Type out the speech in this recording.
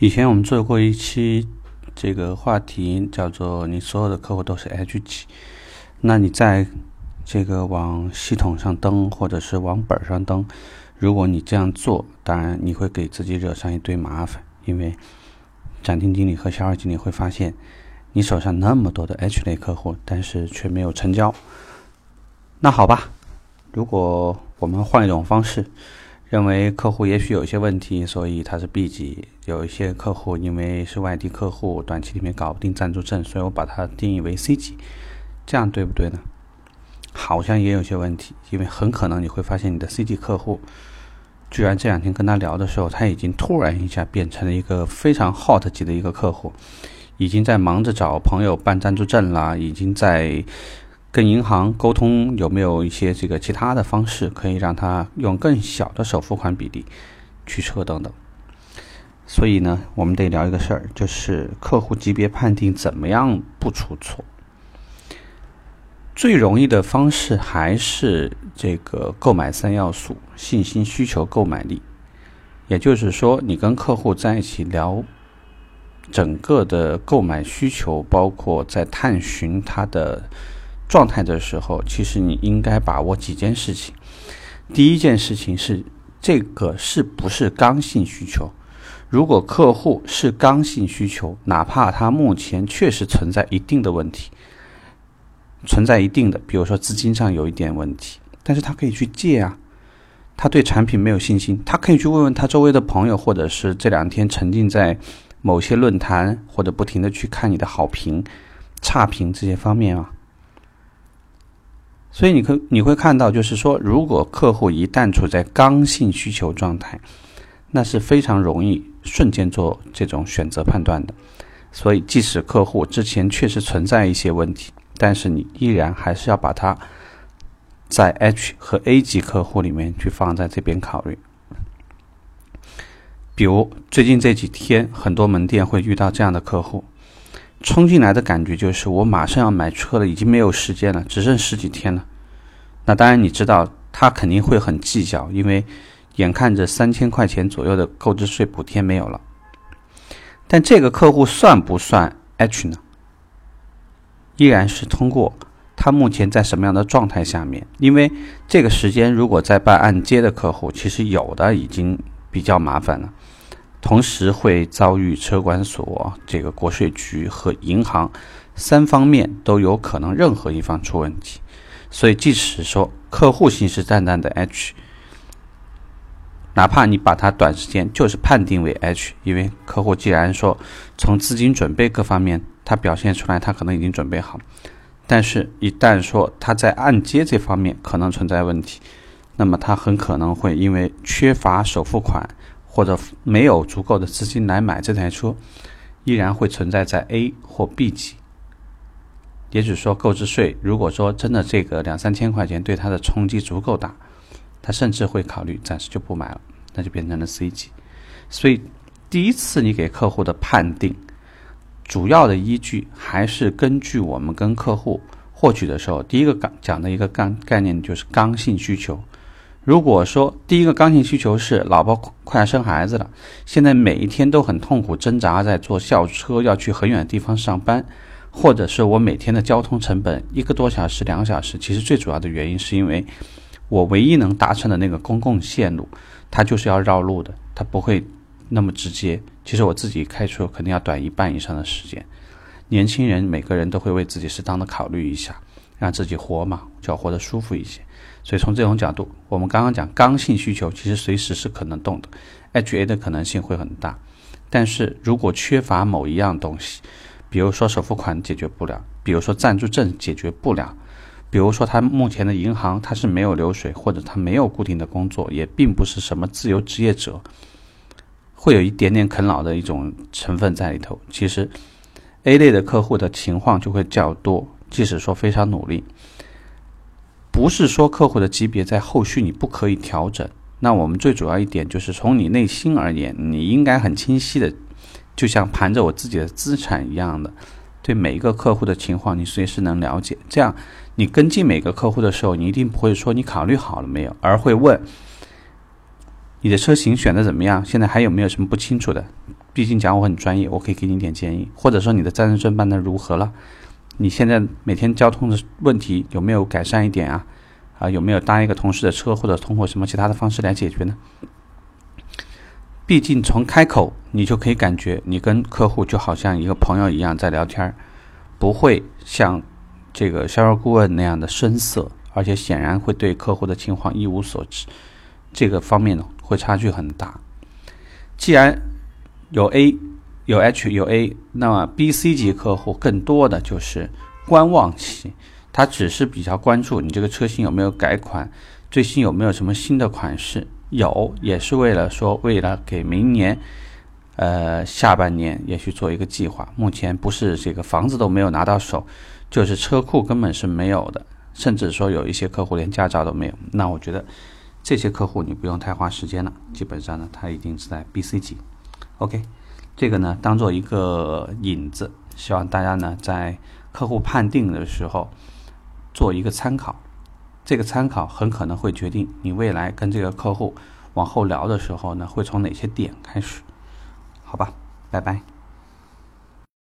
以前我们做过一期这个话题，叫做“你所有的客户都是 H 级”。那你在这个往系统上登，或者是往本上登，如果你这样做，当然你会给自己惹上一堆麻烦，因为展厅经理和销售经理会发现你手上那么多的 H 类客户，但是却没有成交。那好吧，如果我们换一种方式。认为客户也许有一些问题，所以他是 B 级。有一些客户因为是外地客户，短期里面搞不定暂住证，所以我把它定义为 C 级。这样对不对呢？好像也有些问题，因为很可能你会发现你的 C 级客户，居然这两天跟他聊的时候，他已经突然一下变成了一个非常 hot 级的一个客户，已经在忙着找朋友办暂住证啦，已经在。跟银行沟通有没有一些这个其他的方式，可以让他用更小的首付款比例取车等等。所以呢，我们得聊一个事儿，就是客户级别判定怎么样不出错。最容易的方式还是这个购买三要素：信心、需求、购买力。也就是说，你跟客户在一起聊整个的购买需求，包括在探寻他的。状态的时候，其实你应该把握几件事情。第一件事情是这个是不是刚性需求？如果客户是刚性需求，哪怕他目前确实存在一定的问题，存在一定的，比如说资金上有一点问题，但是他可以去借啊。他对产品没有信心，他可以去问问他周围的朋友，或者是这两天沉浸在某些论坛，或者不停的去看你的好评、差评这些方面啊。所以你可你会看到，就是说，如果客户一旦处在刚性需求状态，那是非常容易瞬间做这种选择判断的。所以，即使客户之前确实存在一些问题，但是你依然还是要把它在 H 和 A 级客户里面去放在这边考虑。比如最近这几天，很多门店会遇到这样的客户。冲进来的感觉就是我马上要买车了，已经没有时间了，只剩十几天了。那当然，你知道他肯定会很计较，因为眼看着三千块钱左右的购置税补贴没有了。但这个客户算不算 H 呢？依然是通过他目前在什么样的状态下面，因为这个时间如果在办按揭的客户，其实有的已经比较麻烦了。同时会遭遇车管所、这个国税局和银行三方面都有可能任何一方出问题，所以即使说客户信誓旦旦的 H，哪怕你把它短时间就是判定为 H，因为客户既然说从资金准备各方面他表现出来他可能已经准备好，但是一旦说他在按揭这方面可能存在问题，那么他很可能会因为缺乏首付款。或者没有足够的资金来买这台车，依然会存在在 A 或 B 级。也就是说，购置税如果说真的这个两三千块钱对他的冲击足够大，他甚至会考虑暂时就不买了，那就变成了 C 级。所以，第一次你给客户的判定，主要的依据还是根据我们跟客户获取的时候，第一个讲讲的一个刚概念就是刚性需求。如果说第一个刚性需求是老婆快要生孩子了，现在每一天都很痛苦挣扎在坐校车要去很远的地方上班，或者是我每天的交通成本一个多小时、两个小时，其实最主要的原因是因为我唯一能达成的那个公共线路，它就是要绕路的，它不会那么直接。其实我自己开车肯定要短一半以上的时间。年轻人每个人都会为自己适当的考虑一下，让自己活嘛，就要活得舒服一些。所以从这种角度，我们刚刚讲刚性需求其实随时是可能动的，H A 的可能性会很大。但是如果缺乏某一样东西，比如说首付款解决不了，比如说暂住证解决不了，比如说他目前的银行他是没有流水，或者他没有固定的工作，也并不是什么自由职业者，会有一点点啃老的一种成分在里头。其实 A 类的客户的情况就会较多，即使说非常努力。不是说客户的级别在后续你不可以调整，那我们最主要一点就是从你内心而言，你应该很清晰的，就像盘着我自己的资产一样的，对每一个客户的情况你随时能了解。这样你跟进每个客户的时候，你一定不会说你考虑好了没有，而会问你的车型选的怎么样，现在还有没有什么不清楚的，毕竟讲我很专业，我可以给你点建议，或者说你的暂证证办的如何了？你现在每天交通的问题有没有改善一点啊？啊，有没有搭一个同事的车，或者通过什么其他的方式来解决呢？毕竟从开口你就可以感觉你跟客户就好像一个朋友一样在聊天儿，不会像这个销售顾问那样的生涩，而且显然会对客户的情况一无所知，这个方面呢会差距很大。既然有 A。有 H 有 A，那么 B、C 级客户更多的就是观望期，他只是比较关注你这个车型有没有改款，最新有没有什么新的款式，有也是为了说为了给明年，呃下半年也去做一个计划。目前不是这个房子都没有拿到手，就是车库根本是没有的，甚至说有一些客户连驾照都没有。那我觉得这些客户你不用太花时间了，基本上呢他一定是在 B、C 级。OK。这个呢，当做一个引子，希望大家呢在客户判定的时候做一个参考。这个参考很可能会决定你未来跟这个客户往后聊的时候呢，会从哪些点开始？好吧，拜拜。